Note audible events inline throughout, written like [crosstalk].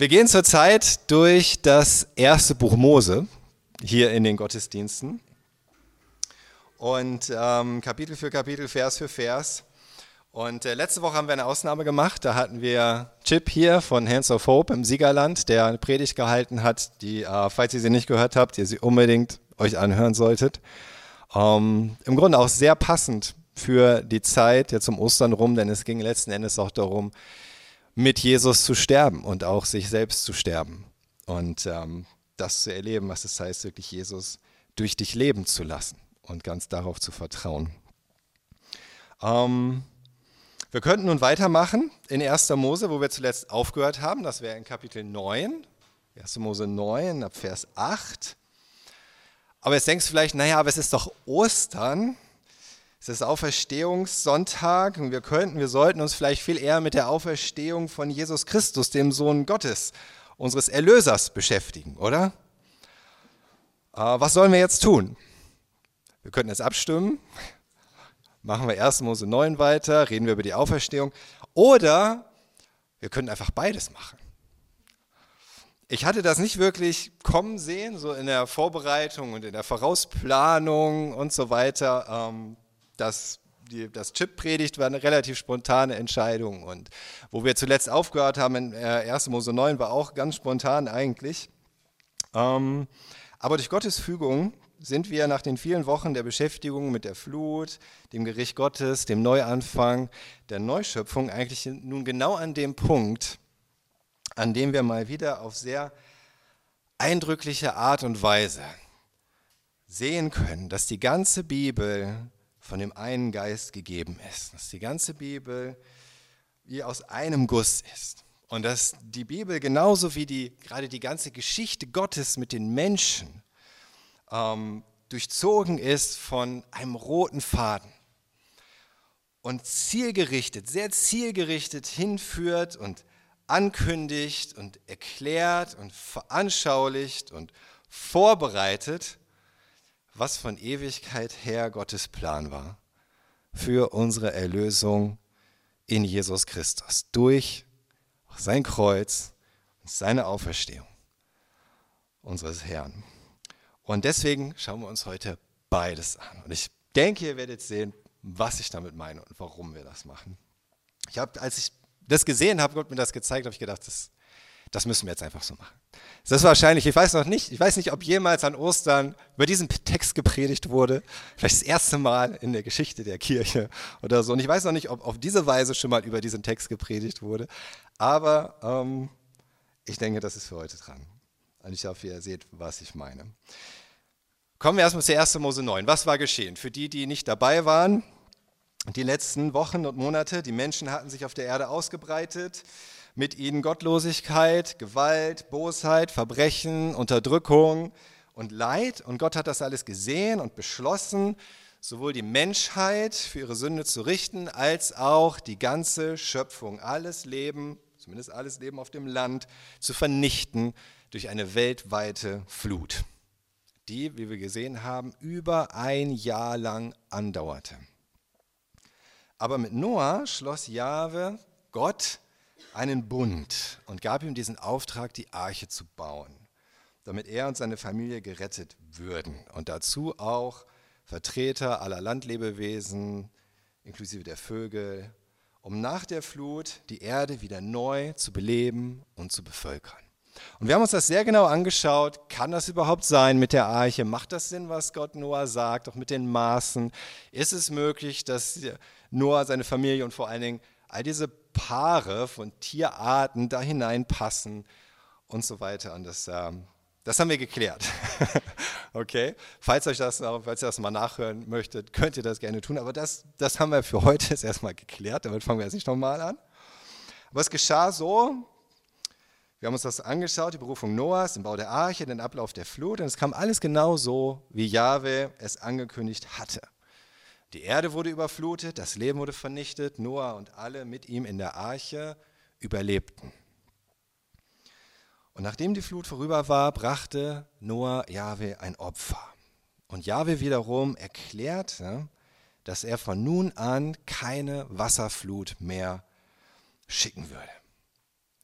Wir gehen zurzeit durch das erste Buch Mose hier in den Gottesdiensten. Und ähm, Kapitel für Kapitel, Vers für Vers. Und äh, letzte Woche haben wir eine Ausnahme gemacht. Da hatten wir Chip hier von Hands of Hope im Siegerland, der eine Predigt gehalten hat, die, äh, falls ihr sie nicht gehört habt, ihr sie unbedingt euch anhören solltet. Ähm, Im Grunde auch sehr passend für die Zeit jetzt um Ostern rum, denn es ging letzten Endes auch darum, mit Jesus zu sterben und auch sich selbst zu sterben. Und ähm, das zu erleben, was es heißt, wirklich Jesus durch dich leben zu lassen und ganz darauf zu vertrauen. Ähm, wir könnten nun weitermachen in 1. Mose, wo wir zuletzt aufgehört haben. Das wäre in Kapitel 9, 1. Mose 9, ab Vers 8. Aber jetzt denkst du vielleicht, naja, aber es ist doch Ostern. Es ist Auferstehungssonntag und wir könnten, wir sollten uns vielleicht viel eher mit der Auferstehung von Jesus Christus, dem Sohn Gottes, unseres Erlösers, beschäftigen, oder? Äh, was sollen wir jetzt tun? Wir könnten jetzt abstimmen. Machen wir 1. Mose 9 weiter, reden wir über die Auferstehung. Oder wir können einfach beides machen. Ich hatte das nicht wirklich kommen sehen, so in der Vorbereitung und in der Vorausplanung und so weiter. Ähm, das, die, das Chip-Predigt war eine relativ spontane Entscheidung. Und wo wir zuletzt aufgehört haben, in 1. Äh, Mose 9, war auch ganz spontan eigentlich. Ähm, aber durch Gottes Fügung sind wir nach den vielen Wochen der Beschäftigung mit der Flut, dem Gericht Gottes, dem Neuanfang, der Neuschöpfung eigentlich nun genau an dem Punkt, an dem wir mal wieder auf sehr eindrückliche Art und Weise sehen können, dass die ganze Bibel von dem einen Geist gegeben ist, dass die ganze Bibel wie aus einem Guss ist. Und dass die Bibel genauso wie die, gerade die ganze Geschichte Gottes mit den Menschen ähm, durchzogen ist von einem roten Faden. Und zielgerichtet, sehr zielgerichtet hinführt und ankündigt und erklärt und veranschaulicht und vorbereitet was von Ewigkeit her Gottes Plan war für unsere Erlösung in Jesus Christus durch sein Kreuz und seine Auferstehung unseres Herrn. Und deswegen schauen wir uns heute beides an. Und ich denke, ihr werdet sehen, was ich damit meine und warum wir das machen. Ich habe, als ich das gesehen habe, Gott mir das gezeigt, habe ich gedacht, das das müssen wir jetzt einfach so machen. Das ist wahrscheinlich, ich weiß noch nicht, ich weiß nicht, ob jemals an Ostern über diesen Text gepredigt wurde. Vielleicht das erste Mal in der Geschichte der Kirche oder so. Und ich weiß noch nicht, ob auf diese Weise schon mal über diesen Text gepredigt wurde. Aber ähm, ich denke, das ist für heute dran. Und ich hoffe, ihr seht, was ich meine. Kommen wir erstmal zu 1. Mose 9. Was war geschehen? Für die, die nicht dabei waren, die letzten Wochen und Monate, die Menschen hatten sich auf der Erde ausgebreitet mit ihnen Gottlosigkeit, Gewalt, Bosheit, Verbrechen, Unterdrückung und Leid. Und Gott hat das alles gesehen und beschlossen, sowohl die Menschheit für ihre Sünde zu richten, als auch die ganze Schöpfung, alles Leben, zumindest alles Leben auf dem Land, zu vernichten durch eine weltweite Flut, die, wie wir gesehen haben, über ein Jahr lang andauerte. Aber mit Noah schloss Jahwe, Gott, einen Bund und gab ihm diesen Auftrag, die Arche zu bauen, damit er und seine Familie gerettet würden. Und dazu auch Vertreter aller Landlebewesen, inklusive der Vögel, um nach der Flut die Erde wieder neu zu beleben und zu bevölkern. Und wir haben uns das sehr genau angeschaut. Kann das überhaupt sein mit der Arche? Macht das Sinn, was Gott Noah sagt, auch mit den Maßen? Ist es möglich, dass Noah, seine Familie und vor allen Dingen all diese Paare von Tierarten da hineinpassen und so weiter. Und das, ähm, das haben wir geklärt. [laughs] okay? Falls, euch das, falls ihr das mal nachhören möchtet, könnt ihr das gerne tun. Aber das, das haben wir für heute jetzt erstmal geklärt. Damit fangen wir jetzt nicht nochmal an. Aber es geschah so, wir haben uns das angeschaut, die Berufung Noahs, den Bau der Arche, den Ablauf der Flut. Und es kam alles genau so, wie Jahwe es angekündigt hatte. Die Erde wurde überflutet, das Leben wurde vernichtet, Noah und alle mit ihm in der Arche überlebten. Und nachdem die Flut vorüber war, brachte Noah Jahwe ein Opfer. Und Jahwe wiederum erklärte, dass er von nun an keine Wasserflut mehr schicken würde,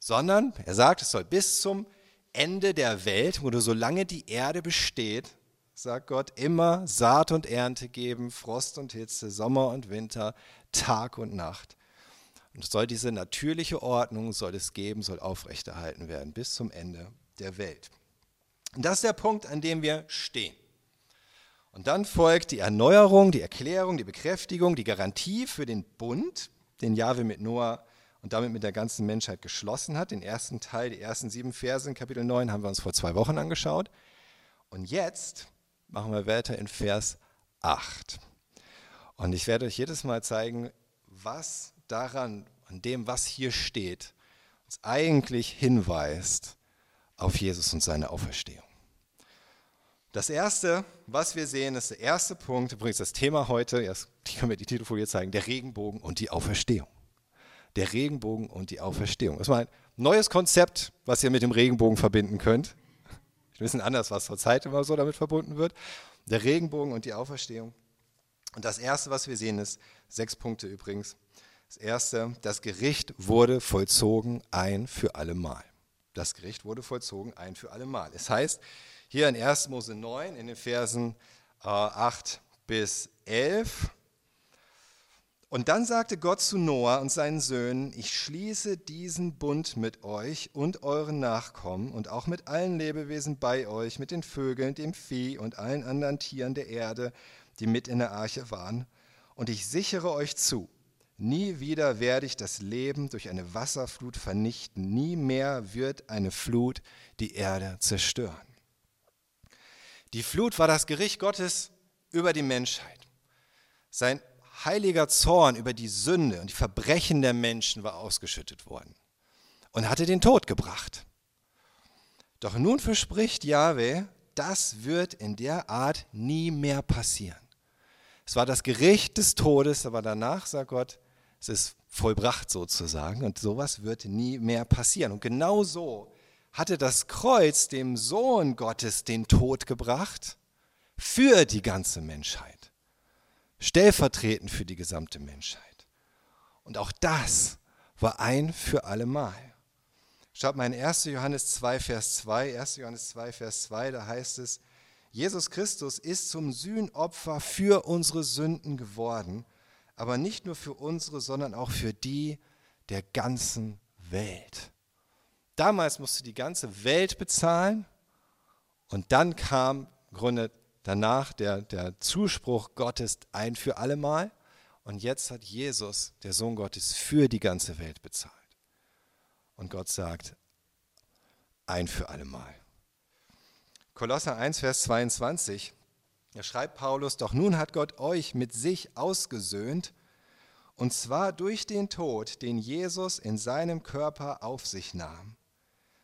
sondern er sagt, es soll bis zum Ende der Welt, oder solange die Erde besteht, sagt Gott, immer Saat und Ernte geben, Frost und Hitze, Sommer und Winter, Tag und Nacht. Und soll diese natürliche Ordnung, soll es geben, soll aufrechterhalten werden bis zum Ende der Welt. Und das ist der Punkt, an dem wir stehen. Und dann folgt die Erneuerung, die Erklärung, die Bekräftigung, die Garantie für den Bund, den Jahwe mit Noah und damit mit der ganzen Menschheit geschlossen hat. Den ersten Teil, die ersten sieben Verse in Kapitel 9 haben wir uns vor zwei Wochen angeschaut. Und jetzt machen wir weiter in Vers 8. Und ich werde euch jedes Mal zeigen, was daran, an dem, was hier steht, uns eigentlich hinweist auf Jesus und seine Auferstehung. Das erste, was wir sehen, ist der erste Punkt, übrigens das Thema heute, erst können wir die Titelfolie zeigen, der Regenbogen und die Auferstehung. Der Regenbogen und die Auferstehung. Das ist mal ein neues Konzept, was ihr mit dem Regenbogen verbinden könnt. Wir wissen anders, was zur Zeit immer so damit verbunden wird. Der Regenbogen und die Auferstehung. Und das erste, was wir sehen, ist sechs Punkte übrigens. Das erste, das Gericht wurde vollzogen ein für allemal. Das Gericht wurde vollzogen ein für allemal. Es heißt hier in 1. Mose 9 in den Versen äh, 8 bis 11, und dann sagte Gott zu Noah und seinen Söhnen, ich schließe diesen Bund mit euch und euren Nachkommen und auch mit allen Lebewesen bei euch, mit den Vögeln, dem Vieh und allen anderen Tieren der Erde, die mit in der Arche waren. Und ich sichere euch zu, nie wieder werde ich das Leben durch eine Wasserflut vernichten, nie mehr wird eine Flut die Erde zerstören. Die Flut war das Gericht Gottes über die Menschheit. Sein heiliger Zorn über die Sünde und die Verbrechen der Menschen war ausgeschüttet worden und hatte den Tod gebracht. Doch nun verspricht Jahwe, das wird in der Art nie mehr passieren. Es war das Gericht des Todes, aber danach sagt Gott, es ist vollbracht sozusagen und sowas wird nie mehr passieren. Und genau so hatte das Kreuz dem Sohn Gottes den Tod gebracht für die ganze Menschheit stellvertretend für die gesamte Menschheit. Und auch das war ein für alle Mal. Schaut mal in 1. Johannes 2, Vers 2, 1. Johannes 2, Vers 2, da heißt es, Jesus Christus ist zum Sühnopfer für unsere Sünden geworden, aber nicht nur für unsere, sondern auch für die der ganzen Welt. Damals musste die ganze Welt bezahlen und dann kam im Grunde danach der, der Zuspruch Gottes ein für allemal. Und jetzt hat Jesus, der Sohn Gottes, für die ganze Welt bezahlt. Und Gott sagt, ein für allemal. Kolosser 1, Vers 22, da schreibt Paulus, doch nun hat Gott euch mit sich ausgesöhnt, und zwar durch den Tod, den Jesus in seinem Körper auf sich nahm.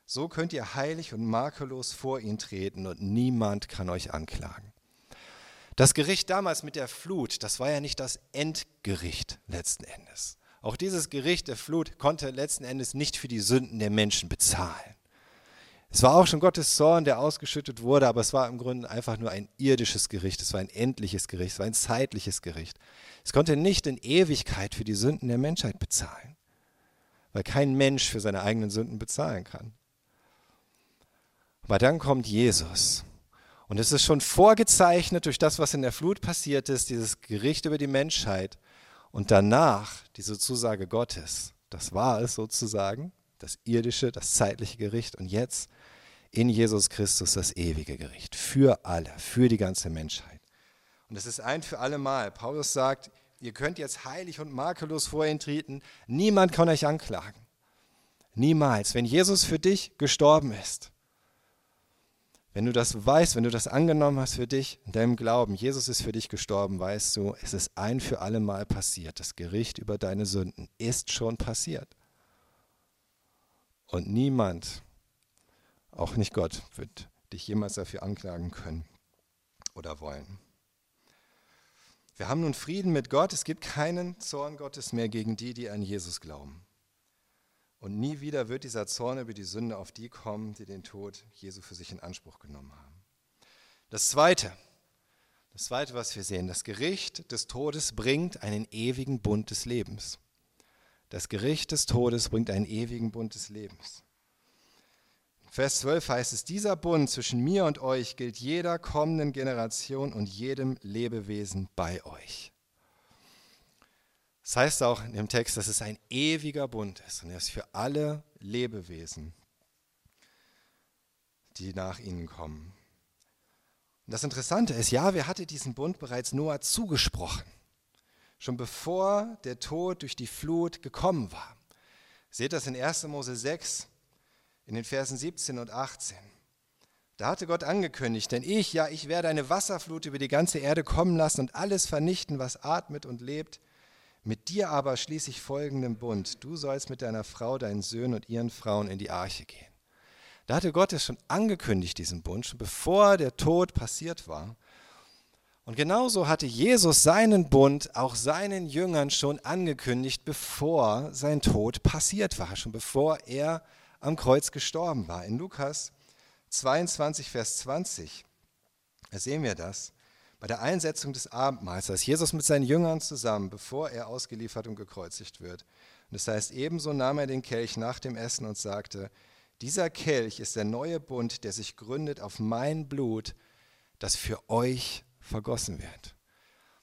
So könnt ihr heilig und makellos vor ihn treten und niemand kann euch anklagen. Das Gericht damals mit der Flut, das war ja nicht das Endgericht letzten Endes. Auch dieses Gericht der Flut konnte letzten Endes nicht für die Sünden der Menschen bezahlen. Es war auch schon Gottes Zorn, der ausgeschüttet wurde, aber es war im Grunde einfach nur ein irdisches Gericht, es war ein endliches Gericht, es war ein zeitliches Gericht. Es konnte nicht in Ewigkeit für die Sünden der Menschheit bezahlen, weil kein Mensch für seine eigenen Sünden bezahlen kann. Aber dann kommt Jesus und es ist schon vorgezeichnet durch das, was in der Flut passiert ist, dieses Gericht über die Menschheit. Und danach diese Zusage Gottes. Das war es sozusagen, das irdische, das zeitliche Gericht. Und jetzt in Jesus Christus das ewige Gericht. Für alle, für die ganze Menschheit. Und es ist ein für alle Mal. Paulus sagt, ihr könnt jetzt heilig und makellos vor ihn treten. Niemand kann euch anklagen. Niemals. Wenn Jesus für dich gestorben ist, wenn du das weißt, wenn du das angenommen hast für dich, in deinem Glauben, Jesus ist für dich gestorben, weißt du, es ist ein für alle Mal passiert. Das Gericht über deine Sünden ist schon passiert. Und niemand, auch nicht Gott, wird dich jemals dafür anklagen können oder wollen. Wir haben nun Frieden mit Gott. Es gibt keinen Zorn Gottes mehr gegen die, die an Jesus glauben. Und nie wieder wird dieser Zorn über die Sünde auf die kommen, die den Tod Jesu für sich in Anspruch genommen haben. Das Zweite, das Zweite, was wir sehen, das Gericht des Todes bringt einen ewigen Bund des Lebens. Das Gericht des Todes bringt einen ewigen Bund des Lebens. Vers 12 heißt es, dieser Bund zwischen mir und euch gilt jeder kommenden Generation und jedem Lebewesen bei euch. Das heißt auch in dem Text, dass es ein ewiger Bund ist und er ist für alle Lebewesen, die nach ihnen kommen. Und das Interessante ist, ja, wer hatte diesen Bund bereits Noah zugesprochen, schon bevor der Tod durch die Flut gekommen war. Seht das in 1. Mose 6, in den Versen 17 und 18. Da hatte Gott angekündigt, denn ich, ja, ich werde eine Wasserflut über die ganze Erde kommen lassen und alles vernichten, was atmet und lebt. Mit dir aber schließe ich folgenden Bund. Du sollst mit deiner Frau, deinen Söhnen und ihren Frauen in die Arche gehen. Da hatte Gott es schon angekündigt, diesen Bund, schon bevor der Tod passiert war. Und genauso hatte Jesus seinen Bund auch seinen Jüngern schon angekündigt, bevor sein Tod passiert war, schon bevor er am Kreuz gestorben war. In Lukas 22, Vers 20, da sehen wir das, bei der Einsetzung des Abendmahls, als Jesus mit seinen Jüngern zusammen, bevor er ausgeliefert und gekreuzigt wird. Und das heißt, ebenso nahm er den Kelch nach dem Essen und sagte, dieser Kelch ist der neue Bund, der sich gründet auf mein Blut, das für euch vergossen wird.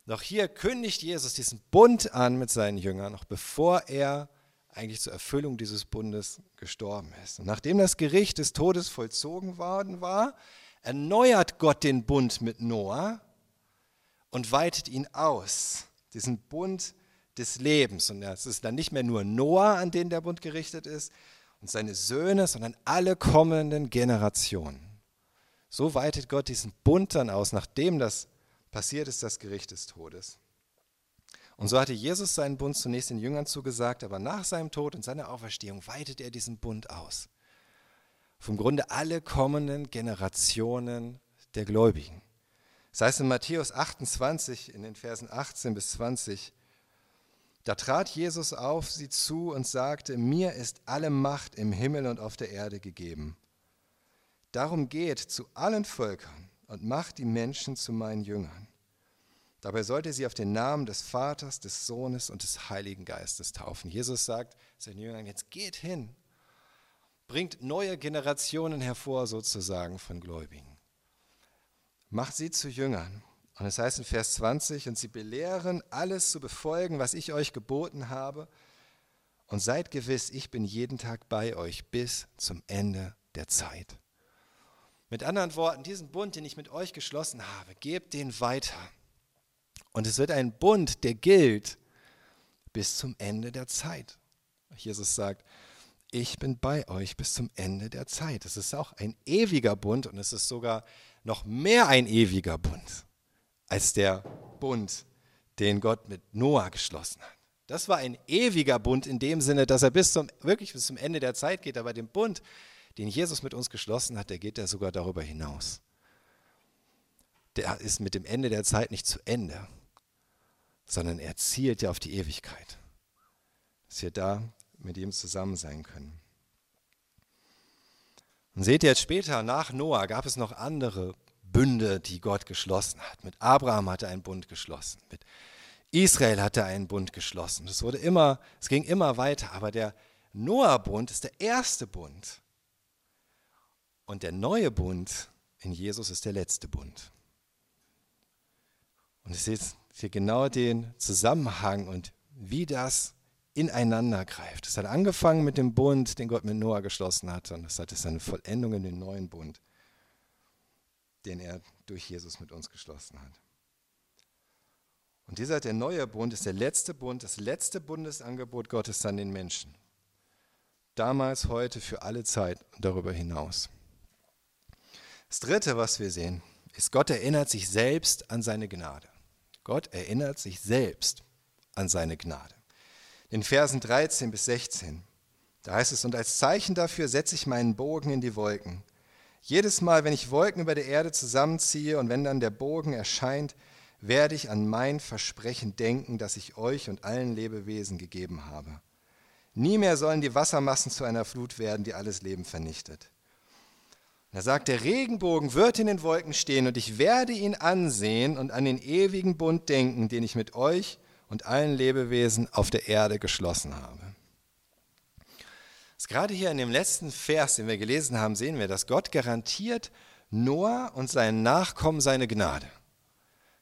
Doch hier kündigt Jesus diesen Bund an mit seinen Jüngern, noch bevor er eigentlich zur Erfüllung dieses Bundes gestorben ist. Und nachdem das Gericht des Todes vollzogen worden war, erneuert Gott den Bund mit Noah und weitet ihn aus, diesen Bund des Lebens. Und es ist dann nicht mehr nur Noah, an den der Bund gerichtet ist, und seine Söhne, sondern alle kommenden Generationen. So weitet Gott diesen Bund dann aus, nachdem das passiert ist, das Gericht des Todes. Und so hatte Jesus seinen Bund zunächst den Jüngern zugesagt, aber nach seinem Tod und seiner Auferstehung weitet er diesen Bund aus. Vom Grunde alle kommenden Generationen der Gläubigen. Das heißt in Matthäus 28, in den Versen 18 bis 20, da trat Jesus auf sie zu und sagte, mir ist alle Macht im Himmel und auf der Erde gegeben. Darum geht zu allen Völkern und macht die Menschen zu meinen Jüngern. Dabei sollte sie auf den Namen des Vaters, des Sohnes und des Heiligen Geistes taufen. Jesus sagt seinen Jüngern, jetzt geht hin, bringt neue Generationen hervor sozusagen von Gläubigen. Macht sie zu Jüngern. Und es heißt in Vers 20, und sie belehren, alles zu befolgen, was ich euch geboten habe. Und seid gewiss, ich bin jeden Tag bei euch bis zum Ende der Zeit. Mit anderen Worten, diesen Bund, den ich mit euch geschlossen habe, gebt den weiter und es wird ein Bund, der gilt bis zum Ende der Zeit. Jesus sagt, ich bin bei euch bis zum Ende der Zeit. Es ist auch ein ewiger Bund und es ist sogar noch mehr ein ewiger Bund als der Bund, den Gott mit Noah geschlossen hat. Das war ein ewiger Bund in dem Sinne, dass er bis zum, wirklich bis zum Ende der Zeit geht. Aber den Bund, den Jesus mit uns geschlossen hat, der geht ja sogar darüber hinaus. Der ist mit dem Ende der Zeit nicht zu Ende, sondern er zielt ja auf die Ewigkeit. Dass wir da mit ihm zusammen sein können. Und seht ihr jetzt später, nach Noah gab es noch andere Bünde, die Gott geschlossen hat. Mit Abraham hat er einen Bund geschlossen. Mit Israel hat er einen Bund geschlossen. Es wurde immer, es ging immer weiter. Aber der Noah-Bund ist der erste Bund. Und der neue Bund in Jesus ist der letzte Bund. Und ihr seht, hier genau den Zusammenhang und wie das ineinander greift. Es hat angefangen mit dem Bund, den Gott mit Noah geschlossen hat, und es hat seine Vollendung in den neuen Bund, den er durch Jesus mit uns geschlossen hat. Und dieser, der neue Bund, ist der letzte Bund, das letzte Bundesangebot Gottes an den Menschen. Damals, heute, für alle Zeit und darüber hinaus. Das Dritte, was wir sehen, ist, Gott erinnert sich selbst an seine Gnade. Gott erinnert sich selbst an seine Gnade. In Versen 13 bis 16, da heißt es, und als Zeichen dafür setze ich meinen Bogen in die Wolken. Jedes Mal, wenn ich Wolken über der Erde zusammenziehe und wenn dann der Bogen erscheint, werde ich an mein Versprechen denken, das ich euch und allen Lebewesen gegeben habe. Nie mehr sollen die Wassermassen zu einer Flut werden, die alles Leben vernichtet. Er sagt, der Regenbogen wird in den Wolken stehen und ich werde ihn ansehen und an den ewigen Bund denken, den ich mit euch und allen Lebewesen auf der Erde geschlossen habe. gerade hier in dem letzten Vers, den wir gelesen haben, sehen wir, dass Gott garantiert Noah und seinen Nachkommen seine Gnade.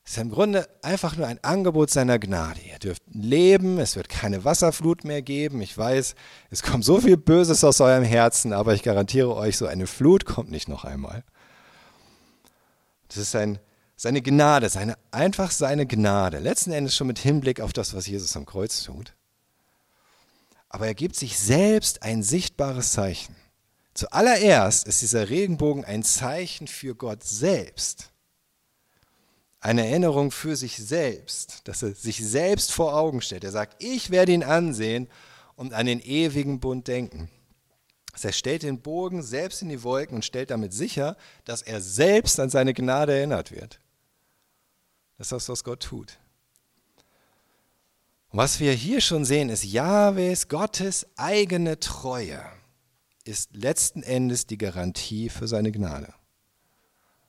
Es ist im Grunde einfach nur ein Angebot seiner Gnade. Ihr dürft leben, es wird keine Wasserflut mehr geben. Ich weiß, es kommt so viel Böses aus eurem Herzen, aber ich garantiere euch, so eine Flut kommt nicht noch einmal. Das ist ein, seine Gnade, seine, einfach seine Gnade. Letzten Endes schon mit Hinblick auf das, was Jesus am Kreuz tut. Aber er gibt sich selbst ein sichtbares Zeichen. Zuallererst ist dieser Regenbogen ein Zeichen für Gott selbst eine Erinnerung für sich selbst, dass er sich selbst vor Augen stellt. Er sagt, ich werde ihn ansehen und an den ewigen Bund denken. Er stellt den Bogen selbst in die Wolken und stellt damit sicher, dass er selbst an seine Gnade erinnert wird. Das ist das, was Gott tut. Und was wir hier schon sehen, ist Jahwes, Gottes eigene Treue, ist letzten Endes die Garantie für seine Gnade.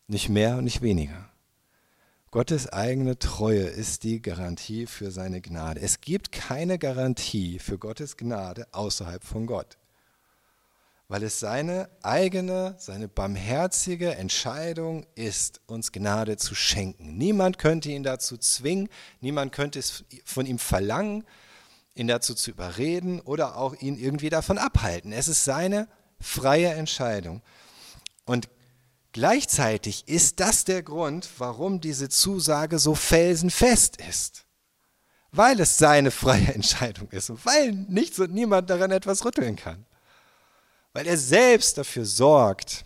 Nicht mehr und nicht weniger. Gottes eigene Treue ist die Garantie für seine Gnade. Es gibt keine Garantie für Gottes Gnade außerhalb von Gott, weil es seine eigene, seine barmherzige Entscheidung ist, uns Gnade zu schenken. Niemand könnte ihn dazu zwingen, niemand könnte es von ihm verlangen, ihn dazu zu überreden oder auch ihn irgendwie davon abhalten. Es ist seine freie Entscheidung. Und Gleichzeitig ist das der Grund, warum diese Zusage so felsenfest ist. Weil es seine freie [laughs] Entscheidung ist und weil nichts und niemand daran etwas rütteln kann. Weil er selbst dafür sorgt,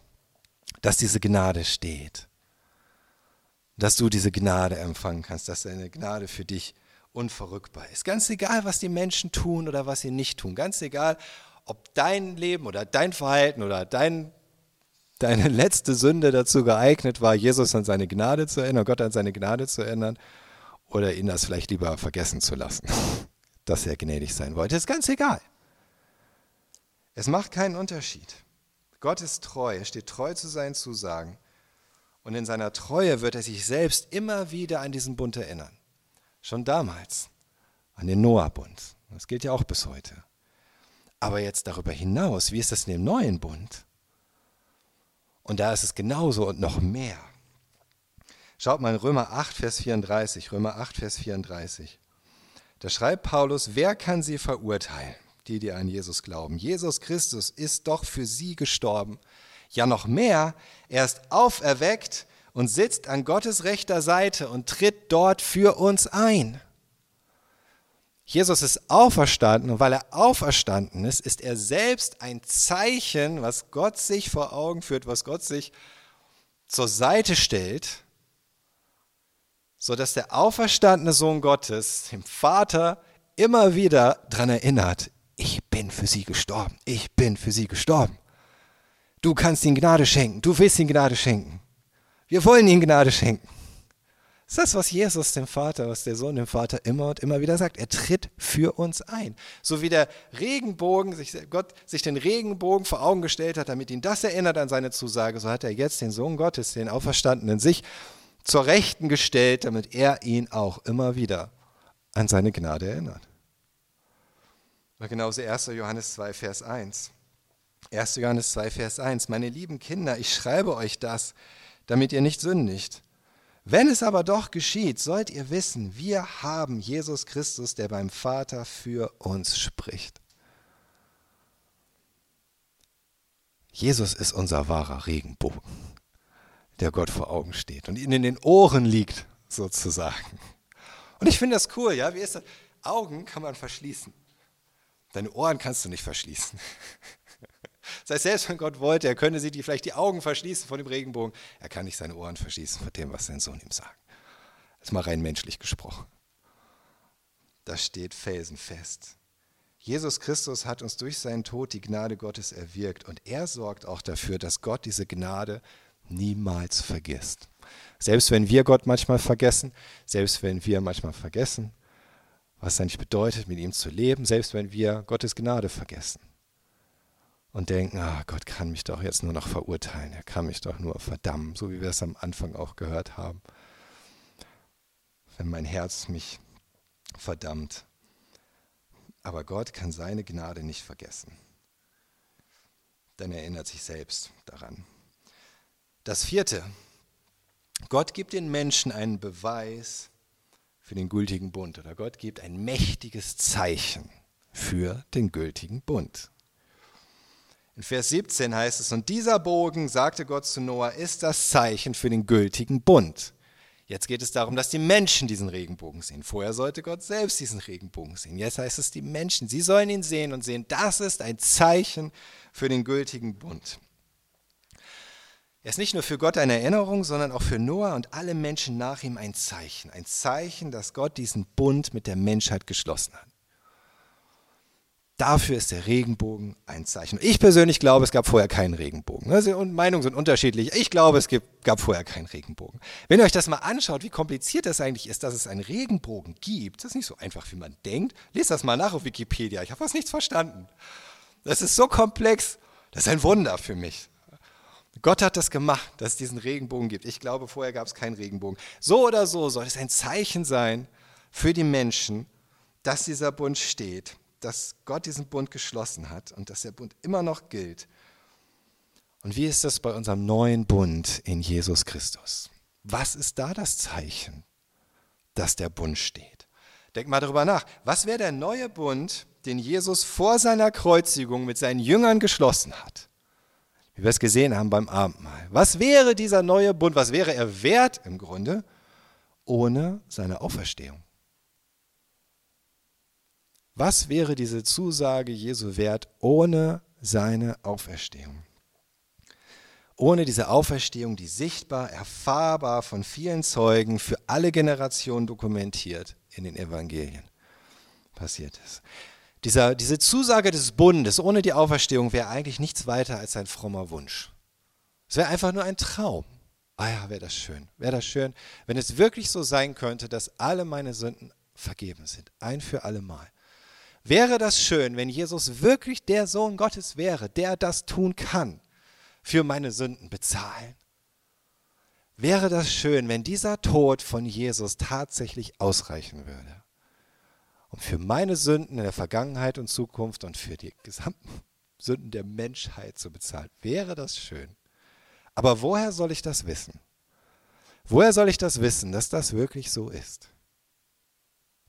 dass diese Gnade steht. Dass du diese Gnade empfangen kannst, dass seine Gnade für dich unverrückbar ist. Ganz egal, was die Menschen tun oder was sie nicht tun. Ganz egal, ob dein Leben oder dein Verhalten oder dein deine letzte Sünde dazu geeignet war, Jesus an seine Gnade zu erinnern, Gott an seine Gnade zu erinnern oder ihn das vielleicht lieber vergessen zu lassen, [laughs] dass er gnädig sein wollte. ist ganz egal. Es macht keinen Unterschied. Gott ist treu, er steht treu zu seinen Zusagen. Und in seiner Treue wird er sich selbst immer wieder an diesen Bund erinnern. Schon damals, an den Noah-Bund. Das gilt ja auch bis heute. Aber jetzt darüber hinaus, wie ist das in dem neuen Bund? Und da ist es genauso und noch mehr. Schaut mal in Römer 8, Vers 34. Römer 8, Vers 34. Da schreibt Paulus, wer kann sie verurteilen, die, die an Jesus glauben? Jesus Christus ist doch für sie gestorben. Ja, noch mehr, er ist auferweckt und sitzt an Gottes rechter Seite und tritt dort für uns ein. Jesus ist auferstanden und weil er auferstanden ist, ist er selbst ein Zeichen, was Gott sich vor Augen führt, was Gott sich zur Seite stellt, sodass der auferstandene Sohn Gottes dem Vater immer wieder daran erinnert, ich bin für sie gestorben, ich bin für sie gestorben. Du kannst ihnen Gnade schenken, du willst ihnen Gnade schenken. Wir wollen ihnen Gnade schenken. Das ist das, was Jesus dem Vater, was der Sohn dem Vater immer und immer wieder sagt. Er tritt für uns ein. So wie der Regenbogen, sich, Gott sich den Regenbogen vor Augen gestellt hat, damit ihn das erinnert an seine Zusage, so hat er jetzt den Sohn Gottes, den Auferstandenen, sich zur Rechten gestellt, damit er ihn auch immer wieder an seine Gnade erinnert. Oder genauso 1. Johannes 2, Vers 1. 1. Johannes 2, Vers 1. Meine lieben Kinder, ich schreibe euch das, damit ihr nicht sündigt. Wenn es aber doch geschieht, sollt ihr wissen, wir haben Jesus Christus, der beim Vater für uns spricht. Jesus ist unser wahrer Regenbogen, der Gott vor Augen steht und ihnen in den Ohren liegt, sozusagen. Und ich finde das cool, ja. Wie ist das? Augen kann man verschließen. Deine Ohren kannst du nicht verschließen. [laughs] Das heißt, selbst wenn Gott wollte, er könnte sich die, vielleicht die Augen verschließen von dem Regenbogen. Er kann nicht seine Ohren verschließen von dem, was sein Sohn ihm sagt. Das ist mal rein menschlich gesprochen. Das steht felsenfest. Jesus Christus hat uns durch seinen Tod die Gnade Gottes erwirkt und er sorgt auch dafür, dass Gott diese Gnade niemals vergisst. Selbst wenn wir Gott manchmal vergessen, selbst wenn wir manchmal vergessen, was es eigentlich bedeutet, mit ihm zu leben, selbst wenn wir Gottes Gnade vergessen und denken, ah, Gott kann mich doch jetzt nur noch verurteilen, er kann mich doch nur verdammen, so wie wir es am Anfang auch gehört haben. Wenn mein Herz mich verdammt. Aber Gott kann seine Gnade nicht vergessen. dann erinnert sich selbst daran. Das vierte, Gott gibt den Menschen einen Beweis für den gültigen Bund oder Gott gibt ein mächtiges Zeichen für den gültigen Bund. In Vers 17 heißt es, und dieser Bogen, sagte Gott zu Noah, ist das Zeichen für den gültigen Bund. Jetzt geht es darum, dass die Menschen diesen Regenbogen sehen. Vorher sollte Gott selbst diesen Regenbogen sehen. Jetzt heißt es, die Menschen, sie sollen ihn sehen und sehen, das ist ein Zeichen für den gültigen Bund. Er ist nicht nur für Gott eine Erinnerung, sondern auch für Noah und alle Menschen nach ihm ein Zeichen. Ein Zeichen, dass Gott diesen Bund mit der Menschheit geschlossen hat. Dafür ist der Regenbogen ein Zeichen. Ich persönlich glaube, es gab vorher keinen Regenbogen. Und Meinungen sind unterschiedlich. Ich glaube, es gab vorher keinen Regenbogen. Wenn ihr euch das mal anschaut, wie kompliziert das eigentlich ist, dass es einen Regenbogen gibt, das ist nicht so einfach, wie man denkt. Lest das mal nach auf Wikipedia. Ich habe fast nichts verstanden. Das ist so komplex. Das ist ein Wunder für mich. Gott hat das gemacht, dass es diesen Regenbogen gibt. Ich glaube, vorher gab es keinen Regenbogen. So oder so soll es ein Zeichen sein für die Menschen, dass dieser Bund steht, dass Gott diesen Bund geschlossen hat und dass der Bund immer noch gilt. Und wie ist das bei unserem neuen Bund in Jesus Christus? Was ist da das Zeichen, dass der Bund steht? Denk mal darüber nach. Was wäre der neue Bund, den Jesus vor seiner Kreuzigung mit seinen Jüngern geschlossen hat? Wie wir es gesehen haben beim Abendmahl. Was wäre dieser neue Bund, was wäre er wert im Grunde ohne seine Auferstehung? Was wäre diese Zusage Jesu wert ohne seine Auferstehung? Ohne diese Auferstehung, die sichtbar, erfahrbar von vielen Zeugen für alle Generationen dokumentiert in den Evangelien passiert ist. Dieser, diese Zusage des Bundes ohne die Auferstehung wäre eigentlich nichts weiter als ein frommer Wunsch. Es wäre einfach nur ein Traum. Ah ja, wäre das schön. Wäre das schön, wenn es wirklich so sein könnte, dass alle meine Sünden vergeben sind. Ein für alle Mal. Wäre das schön, wenn Jesus wirklich der Sohn Gottes wäre, der das tun kann, für meine Sünden bezahlen? Wäre das schön, wenn dieser Tod von Jesus tatsächlich ausreichen würde? Um für meine Sünden in der Vergangenheit und Zukunft und für die gesamten Sünden der Menschheit zu bezahlen. Wäre das schön. Aber woher soll ich das wissen? Woher soll ich das wissen, dass das wirklich so ist?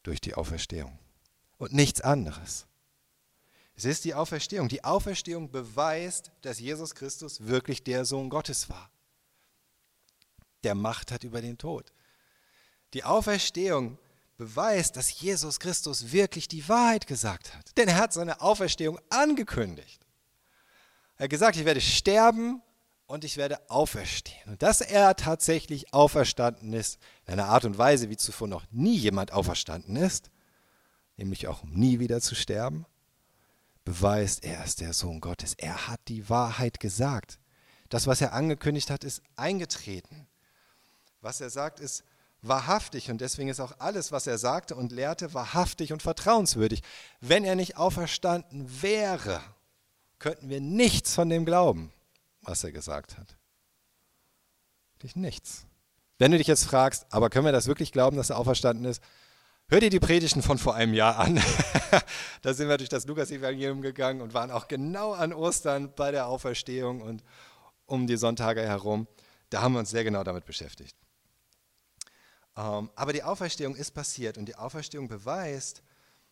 Durch die Auferstehung und nichts anderes. Es ist die Auferstehung. Die Auferstehung beweist, dass Jesus Christus wirklich der Sohn Gottes war, der Macht hat über den Tod. Die Auferstehung beweist, dass Jesus Christus wirklich die Wahrheit gesagt hat. Denn er hat seine Auferstehung angekündigt. Er hat gesagt, ich werde sterben und ich werde auferstehen. Und dass er tatsächlich auferstanden ist, in einer Art und Weise, wie zuvor noch nie jemand auferstanden ist, nämlich auch um nie wieder zu sterben, beweist, er ist der Sohn Gottes. Er hat die Wahrheit gesagt. Das, was er angekündigt hat, ist eingetreten. Was er sagt, ist wahrhaftig und deswegen ist auch alles, was er sagte und lehrte, wahrhaftig und vertrauenswürdig. Wenn er nicht auferstanden wäre, könnten wir nichts von dem glauben, was er gesagt hat. Wirklich nichts. Wenn du dich jetzt fragst, aber können wir das wirklich glauben, dass er auferstanden ist? Hör dir die Predigten von vor einem Jahr an. [laughs] da sind wir durch das Lukas-Evangelium gegangen und waren auch genau an Ostern bei der Auferstehung und um die Sonntage herum. Da haben wir uns sehr genau damit beschäftigt. Ähm, aber die Auferstehung ist passiert und die Auferstehung beweist,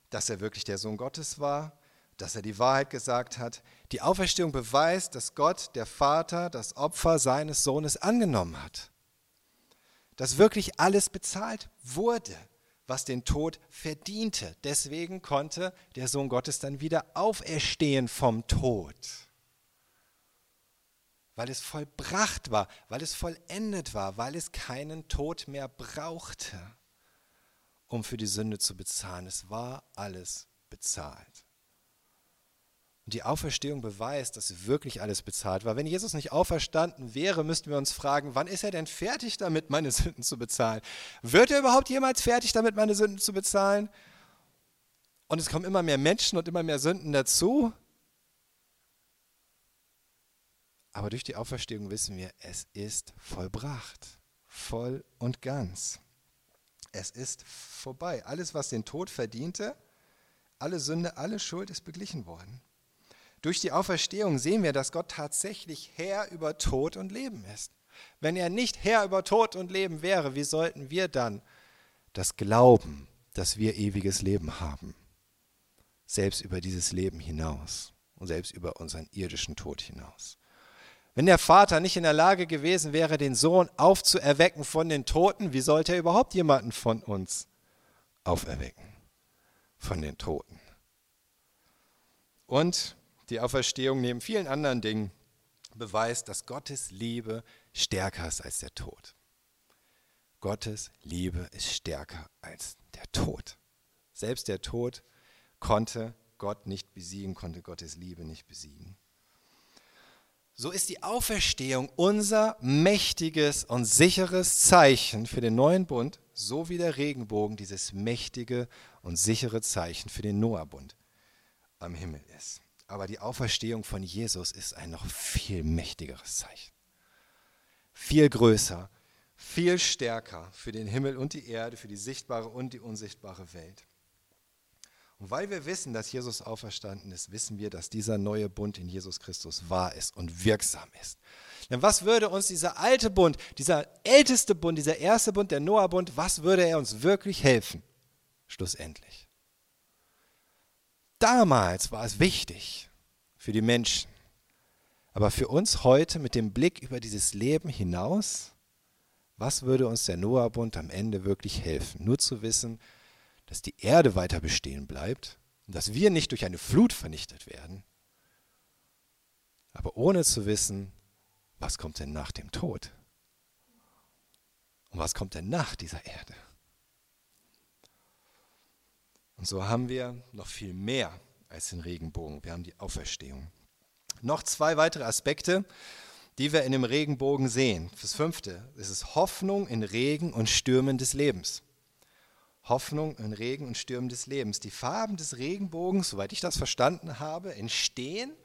dass er wirklich der Sohn Gottes war, dass er die Wahrheit gesagt hat. Die Auferstehung beweist, dass Gott, der Vater, das Opfer seines Sohnes angenommen hat. Dass wirklich alles bezahlt wurde, was den Tod verdiente. Deswegen konnte der Sohn Gottes dann wieder auferstehen vom Tod weil es vollbracht war, weil es vollendet war, weil es keinen Tod mehr brauchte, um für die Sünde zu bezahlen. Es war alles bezahlt. Und die Auferstehung beweist, dass wirklich alles bezahlt war. Wenn Jesus nicht auferstanden wäre, müssten wir uns fragen, wann ist er denn fertig damit, meine Sünden zu bezahlen? Wird er überhaupt jemals fertig damit, meine Sünden zu bezahlen? Und es kommen immer mehr Menschen und immer mehr Sünden dazu. Aber durch die Auferstehung wissen wir, es ist vollbracht, voll und ganz. Es ist vorbei. Alles, was den Tod verdiente, alle Sünde, alle Schuld ist beglichen worden. Durch die Auferstehung sehen wir, dass Gott tatsächlich Herr über Tod und Leben ist. Wenn er nicht Herr über Tod und Leben wäre, wie sollten wir dann das glauben, dass wir ewiges Leben haben? Selbst über dieses Leben hinaus und selbst über unseren irdischen Tod hinaus. Wenn der Vater nicht in der Lage gewesen wäre, den Sohn aufzuerwecken von den Toten, wie sollte er überhaupt jemanden von uns auferwecken? Von den Toten. Und die Auferstehung neben vielen anderen Dingen beweist, dass Gottes Liebe stärker ist als der Tod. Gottes Liebe ist stärker als der Tod. Selbst der Tod konnte Gott nicht besiegen, konnte Gottes Liebe nicht besiegen. So ist die Auferstehung unser mächtiges und sicheres Zeichen für den neuen Bund, so wie der Regenbogen dieses mächtige und sichere Zeichen für den Noahbund am Himmel ist. Aber die Auferstehung von Jesus ist ein noch viel mächtigeres Zeichen. Viel größer, viel stärker für den Himmel und die Erde, für die sichtbare und die unsichtbare Welt. Und weil wir wissen, dass Jesus auferstanden ist, wissen wir, dass dieser neue Bund in Jesus Christus wahr ist und wirksam ist. Denn was würde uns dieser alte Bund, dieser älteste Bund, dieser erste Bund, der Noah-Bund, was würde er uns wirklich helfen? Schlussendlich. Damals war es wichtig für die Menschen. Aber für uns heute mit dem Blick über dieses Leben hinaus, was würde uns der Noah-Bund am Ende wirklich helfen? Nur zu wissen, dass die Erde weiter bestehen bleibt und dass wir nicht durch eine Flut vernichtet werden, aber ohne zu wissen, was kommt denn nach dem Tod? Und was kommt denn nach dieser Erde? Und so haben wir noch viel mehr als den Regenbogen. Wir haben die Auferstehung. Noch zwei weitere Aspekte, die wir in dem Regenbogen sehen. Das fünfte ist es Hoffnung in Regen und Stürmen des Lebens. Hoffnung in Regen und Stürmen des Lebens. Die Farben des Regenbogens, soweit ich das verstanden habe, entstehen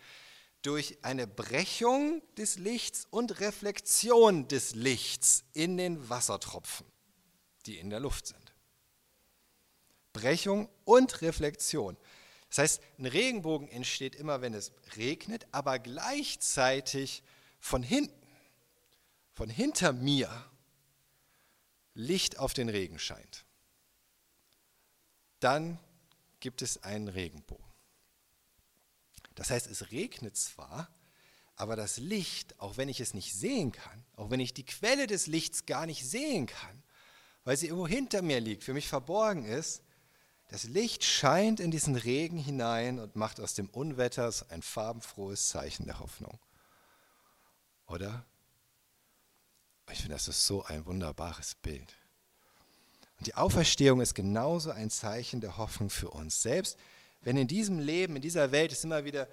durch eine Brechung des Lichts und Reflexion des Lichts in den Wassertropfen, die in der Luft sind. Brechung und Reflexion. Das heißt, ein Regenbogen entsteht immer, wenn es regnet, aber gleichzeitig von hinten, von hinter mir, Licht auf den Regen scheint. Dann gibt es einen Regenbogen. Das heißt, es regnet zwar, aber das Licht, auch wenn ich es nicht sehen kann, auch wenn ich die Quelle des Lichts gar nicht sehen kann, weil sie irgendwo hinter mir liegt, für mich verborgen ist, das Licht scheint in diesen Regen hinein und macht aus dem Unwetter ein farbenfrohes Zeichen der Hoffnung. Oder? Ich finde, das ist so ein wunderbares Bild. Und die Auferstehung ist genauso ein Zeichen der Hoffnung für uns. Selbst wenn in diesem Leben, in dieser Welt es immer wieder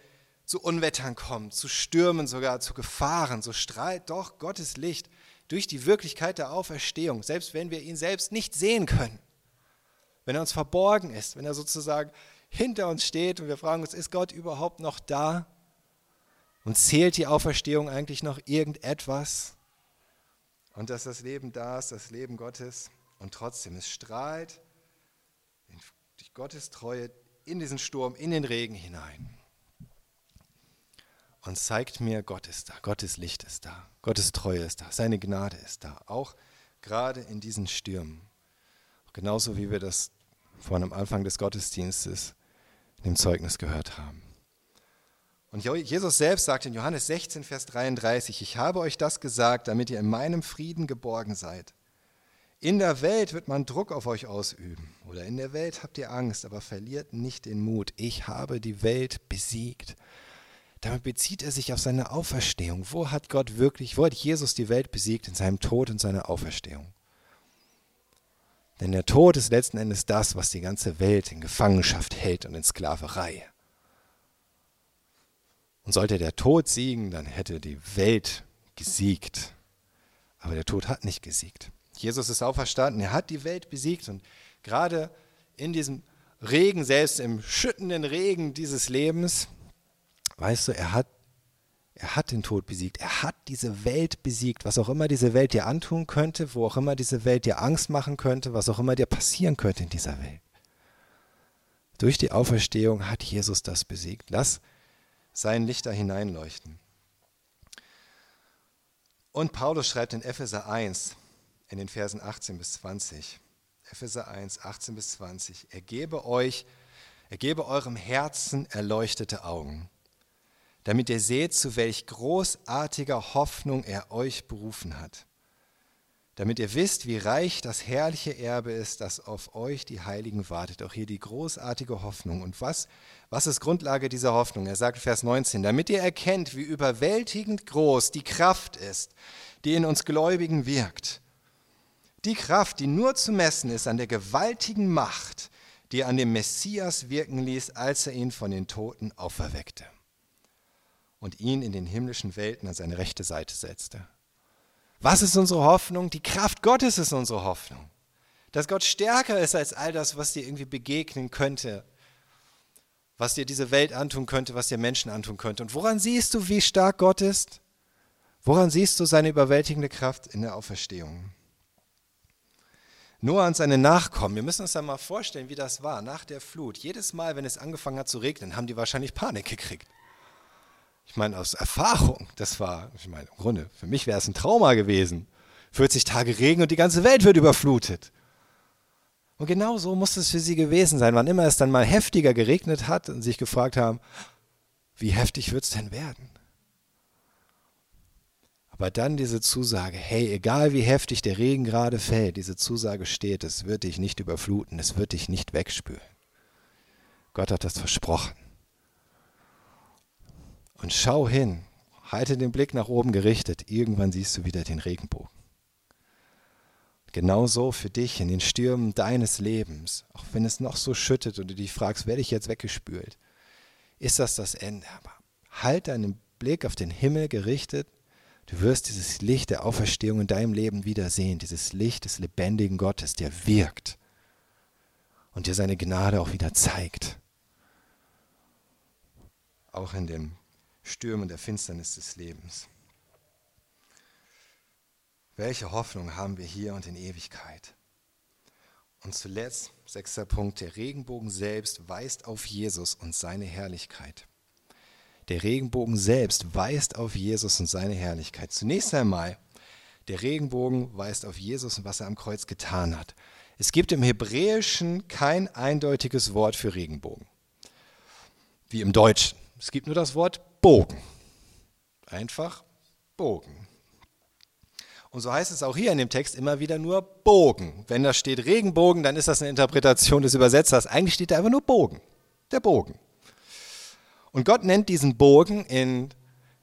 zu Unwettern kommt, zu Stürmen sogar, zu Gefahren, so strahlt doch Gottes Licht durch die Wirklichkeit der Auferstehung, selbst wenn wir ihn selbst nicht sehen können wenn er uns verborgen ist, wenn er sozusagen hinter uns steht und wir fragen uns, ist Gott überhaupt noch da? Und zählt die Auferstehung eigentlich noch irgendetwas? Und dass das Leben da ist, das Leben Gottes. Und trotzdem, es strahlt durch Gottes Treue in diesen Sturm, in den Regen hinein. Und zeigt mir, Gott ist da, Gottes Licht ist da, Gottes Treue ist da, seine Gnade ist da, auch gerade in diesen Stürmen. Genauso wie wir das vorhin am Anfang des Gottesdienstes dem Zeugnis gehört haben. Und Jesus selbst sagt in Johannes 16, Vers 33, ich habe euch das gesagt, damit ihr in meinem Frieden geborgen seid. In der Welt wird man Druck auf euch ausüben. Oder in der Welt habt ihr Angst, aber verliert nicht den Mut. Ich habe die Welt besiegt. Damit bezieht er sich auf seine Auferstehung. Wo hat Gott wirklich, wo hat Jesus die Welt besiegt? In seinem Tod und seiner Auferstehung. Denn der Tod ist letzten Endes das, was die ganze Welt in Gefangenschaft hält und in Sklaverei. Und sollte der Tod siegen, dann hätte die Welt gesiegt. Aber der Tod hat nicht gesiegt. Jesus ist auferstanden, er hat die Welt besiegt und gerade in diesem Regen, selbst im schüttenden Regen dieses Lebens, weißt du, er hat er hat den Tod besiegt. Er hat diese Welt besiegt. Was auch immer diese Welt dir antun könnte, wo auch immer diese Welt dir Angst machen könnte, was auch immer dir passieren könnte in dieser Welt. Durch die Auferstehung hat Jesus das besiegt. Lass sein Licht da hineinleuchten. Und Paulus schreibt in Epheser 1 in den Versen 18 bis 20, Epheser 1, 18 bis 20, er gebe euch, er eurem Herzen erleuchtete Augen, damit ihr seht, zu welch großartiger Hoffnung er euch berufen hat damit ihr wisst, wie reich das herrliche Erbe ist, das auf euch die Heiligen wartet. Auch hier die großartige Hoffnung. Und was, was ist Grundlage dieser Hoffnung? Er sagt Vers 19, damit ihr erkennt, wie überwältigend groß die Kraft ist, die in uns Gläubigen wirkt. Die Kraft, die nur zu messen ist an der gewaltigen Macht, die an dem Messias wirken ließ, als er ihn von den Toten auferweckte und ihn in den himmlischen Welten an seine rechte Seite setzte. Was ist unsere Hoffnung? Die Kraft Gottes ist unsere Hoffnung. Dass Gott stärker ist als all das, was dir irgendwie begegnen könnte, was dir diese Welt antun könnte, was dir Menschen antun könnte. Und woran siehst du, wie stark Gott ist? Woran siehst du seine überwältigende Kraft in der Auferstehung? Noah und seine Nachkommen, wir müssen uns einmal vorstellen, wie das war nach der Flut. Jedes Mal, wenn es angefangen hat zu regnen, haben die wahrscheinlich Panik gekriegt. Ich meine, aus Erfahrung, das war, ich meine, im Grunde, für mich wäre es ein Trauma gewesen. 40 Tage Regen und die ganze Welt wird überflutet. Und genau so muss es für sie gewesen sein, wann immer es dann mal heftiger geregnet hat und sich gefragt haben, wie heftig wird es denn werden? Aber dann diese Zusage, hey, egal wie heftig der Regen gerade fällt, diese Zusage steht, es wird dich nicht überfluten, es wird dich nicht wegspülen. Gott hat das versprochen. Und schau hin, halte den Blick nach oben gerichtet, irgendwann siehst du wieder den Regenbogen. Genauso für dich in den Stürmen deines Lebens, auch wenn es noch so schüttet und du dich fragst, werde ich jetzt weggespült, ist das das Ende. Aber halt deinen Blick auf den Himmel gerichtet, du wirst dieses Licht der Auferstehung in deinem Leben wiedersehen, dieses Licht des lebendigen Gottes, der wirkt und dir seine Gnade auch wieder zeigt. Auch in dem Stürmen der Finsternis des Lebens. Welche Hoffnung haben wir hier und in Ewigkeit? Und zuletzt, sechster Punkt, der Regenbogen selbst weist auf Jesus und seine Herrlichkeit. Der Regenbogen selbst weist auf Jesus und seine Herrlichkeit. Zunächst einmal, der Regenbogen weist auf Jesus und was er am Kreuz getan hat. Es gibt im Hebräischen kein eindeutiges Wort für Regenbogen, wie im Deutschen. Es gibt nur das Wort Bogen. Einfach Bogen. Und so heißt es auch hier in dem Text immer wieder nur Bogen. Wenn da steht Regenbogen, dann ist das eine Interpretation des Übersetzers. Eigentlich steht da einfach nur Bogen. Der Bogen. Und Gott nennt diesen Bogen in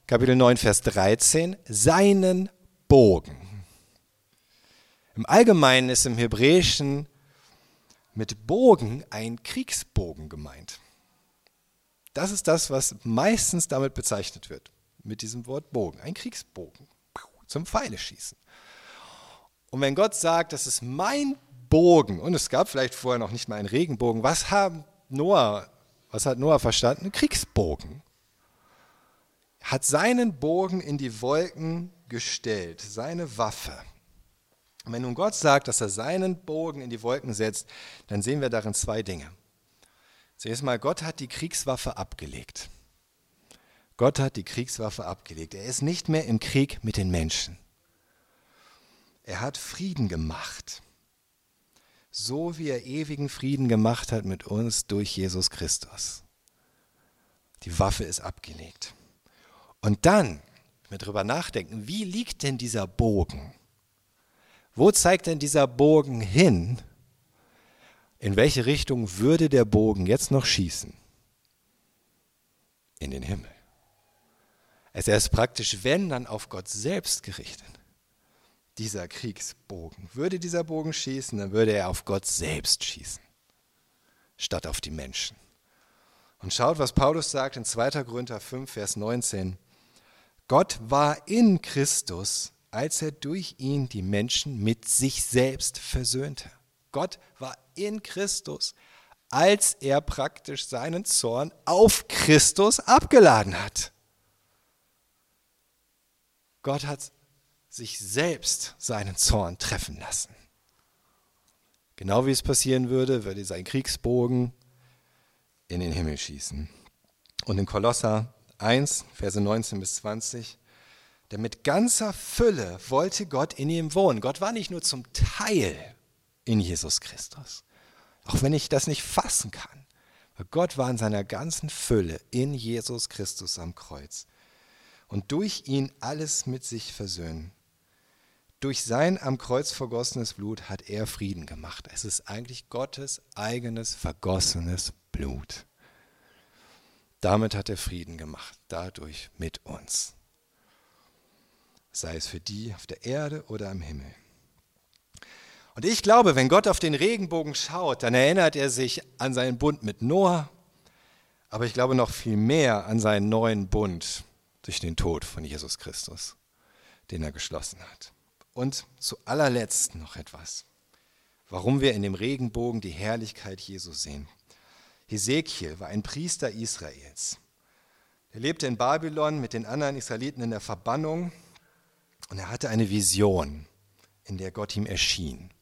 Kapitel 9, Vers 13 seinen Bogen. Im Allgemeinen ist im Hebräischen mit Bogen ein Kriegsbogen gemeint. Das ist das, was meistens damit bezeichnet wird, mit diesem Wort Bogen. Ein Kriegsbogen zum Pfeile schießen. Und wenn Gott sagt, das ist mein Bogen, und es gab vielleicht vorher noch nicht mal einen Regenbogen, was haben Noah, was hat Noah verstanden? Kriegsbogen. Hat seinen Bogen in die Wolken gestellt, seine Waffe. Und wenn nun Gott sagt, dass er seinen Bogen in die Wolken setzt, dann sehen wir darin zwei Dinge. Zuerst mal, Gott hat die Kriegswaffe abgelegt. Gott hat die Kriegswaffe abgelegt. Er ist nicht mehr im Krieg mit den Menschen. Er hat Frieden gemacht. So wie er ewigen Frieden gemacht hat mit uns durch Jesus Christus. Die Waffe ist abgelegt. Und dann, wenn wir darüber nachdenken, wie liegt denn dieser Bogen? Wo zeigt denn dieser Bogen hin? In welche Richtung würde der Bogen jetzt noch schießen? In den Himmel. Er ist praktisch, wenn, dann auf Gott selbst gerichtet. Dieser Kriegsbogen. Würde dieser Bogen schießen, dann würde er auf Gott selbst schießen, statt auf die Menschen. Und schaut, was Paulus sagt in 2. Korinther 5, Vers 19. Gott war in Christus, als er durch ihn die Menschen mit sich selbst versöhnte. Gott war in Christus, als er praktisch seinen Zorn auf Christus abgeladen hat. Gott hat sich selbst seinen Zorn treffen lassen. Genau wie es passieren würde, würde sein Kriegsbogen in den Himmel schießen. Und in Kolosser 1, Verse 19 bis 20. Denn mit ganzer Fülle wollte Gott in ihm wohnen. Gott war nicht nur zum Teil in Jesus Christus, auch wenn ich das nicht fassen kann. Gott war in seiner ganzen Fülle in Jesus Christus am Kreuz und durch ihn alles mit sich versöhnen. Durch sein am Kreuz vergossenes Blut hat er Frieden gemacht. Es ist eigentlich Gottes eigenes vergossenes Blut. Damit hat er Frieden gemacht, dadurch mit uns. Sei es für die auf der Erde oder im Himmel. Und ich glaube, wenn Gott auf den Regenbogen schaut, dann erinnert er sich an seinen Bund mit Noah, aber ich glaube noch viel mehr an seinen neuen Bund durch den Tod von Jesus Christus, den er geschlossen hat. Und zu allerletzt noch etwas, warum wir in dem Regenbogen die Herrlichkeit Jesu sehen. Hesekiel war ein Priester Israels. Er lebte in Babylon mit den anderen Israeliten in der Verbannung und er hatte eine Vision, in der Gott ihm erschien.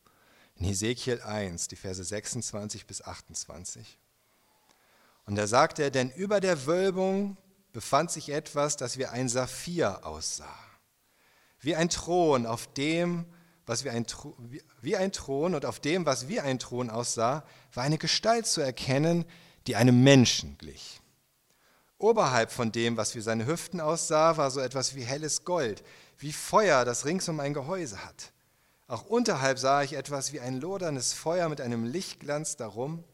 In Hesekiel 1, die Verse 26 bis 28. Und da sagt er, denn über der Wölbung befand sich etwas, das wie ein Saphir aussah. Wie ein Thron, auf dem, was wie ein, wie ein Thron und auf dem, was wie ein Thron aussah, war eine Gestalt zu erkennen, die einem Menschen glich. Oberhalb von dem, was wie seine Hüften aussah, war so etwas wie helles Gold, wie Feuer, das rings um ein Gehäuse hat. Auch unterhalb sah ich etwas wie ein loderndes Feuer mit einem Lichtglanz darum.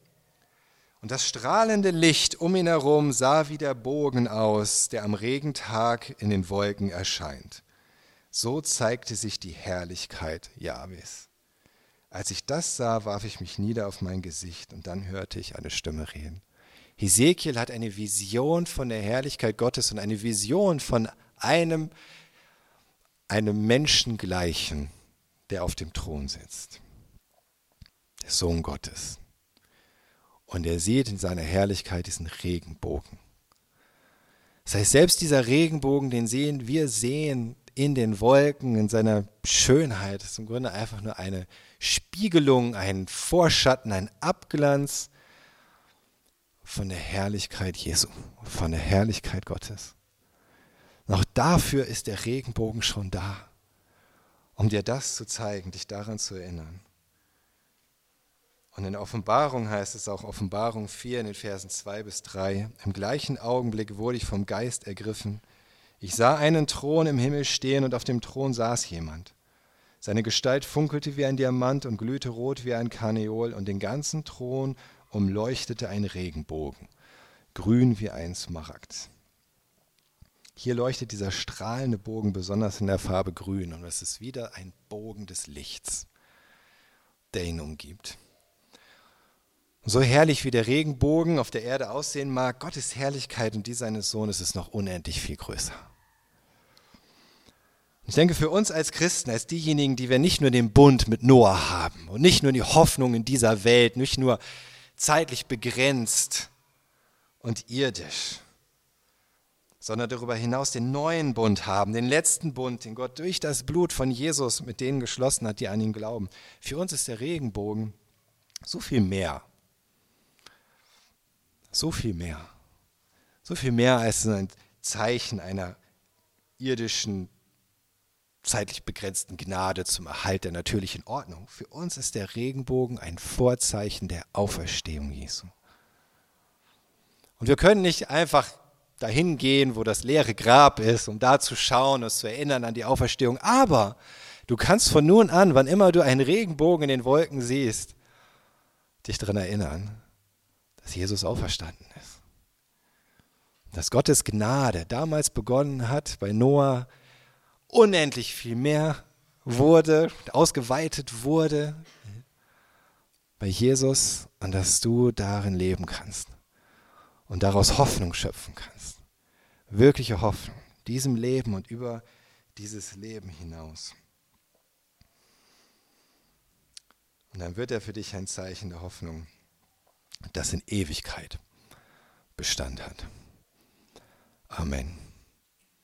Und das strahlende Licht um ihn herum sah wie der Bogen aus, der am Regentag in den Wolken erscheint. So zeigte sich die Herrlichkeit Jahwes. Als ich das sah, warf ich mich nieder auf mein Gesicht und dann hörte ich eine Stimme reden. Hesekiel hat eine Vision von der Herrlichkeit Gottes und eine Vision von einem, einem Menschengleichen, der auf dem Thron sitzt. Der Sohn Gottes. Und er sieht in seiner Herrlichkeit diesen Regenbogen. Das heißt, selbst dieser Regenbogen, den sehen wir sehen in den Wolken, in seiner Schönheit, ist im Grunde einfach nur eine Spiegelung, ein Vorschatten, ein Abglanz von der Herrlichkeit Jesu, von der Herrlichkeit Gottes. Auch dafür ist der Regenbogen schon da, um dir das zu zeigen, dich daran zu erinnern. Und in der Offenbarung heißt es auch Offenbarung 4 in den Versen 2 bis 3, im gleichen Augenblick wurde ich vom Geist ergriffen. Ich sah einen Thron im Himmel stehen und auf dem Thron saß jemand. Seine Gestalt funkelte wie ein Diamant und glühte rot wie ein Karneol und den ganzen Thron umleuchtete ein Regenbogen, grün wie ein Smaragd. Hier leuchtet dieser strahlende Bogen besonders in der Farbe grün und es ist wieder ein Bogen des Lichts, der ihn umgibt. So herrlich wie der Regenbogen auf der Erde aussehen mag, Gottes Herrlichkeit und die seines Sohnes ist noch unendlich viel größer. Ich denke, für uns als Christen, als diejenigen, die wir nicht nur den Bund mit Noah haben und nicht nur die Hoffnung in dieser Welt, nicht nur zeitlich begrenzt und irdisch, sondern darüber hinaus den neuen Bund haben, den letzten Bund, den Gott durch das Blut von Jesus mit denen geschlossen hat, die an ihn glauben. Für uns ist der Regenbogen so viel mehr so viel mehr. So viel mehr als ein Zeichen einer irdischen, zeitlich begrenzten Gnade zum Erhalt der natürlichen Ordnung. Für uns ist der Regenbogen ein Vorzeichen der Auferstehung Jesu. Und wir können nicht einfach dahin gehen, wo das leere Grab ist, um da zu schauen, uns zu erinnern an die Auferstehung. Aber du kannst von nun an, wann immer du einen Regenbogen in den Wolken siehst, dich daran erinnern, dass Jesus auferstanden ist. Dass Gottes Gnade damals begonnen hat, bei Noah unendlich viel mehr wurde, ausgeweitet wurde, bei Jesus und dass du darin leben kannst und daraus Hoffnung schöpfen kannst. Wirkliche Hoffnung, diesem Leben und über dieses Leben hinaus. Und dann wird er für dich ein Zeichen der Hoffnung das in Ewigkeit Bestand hat. Amen.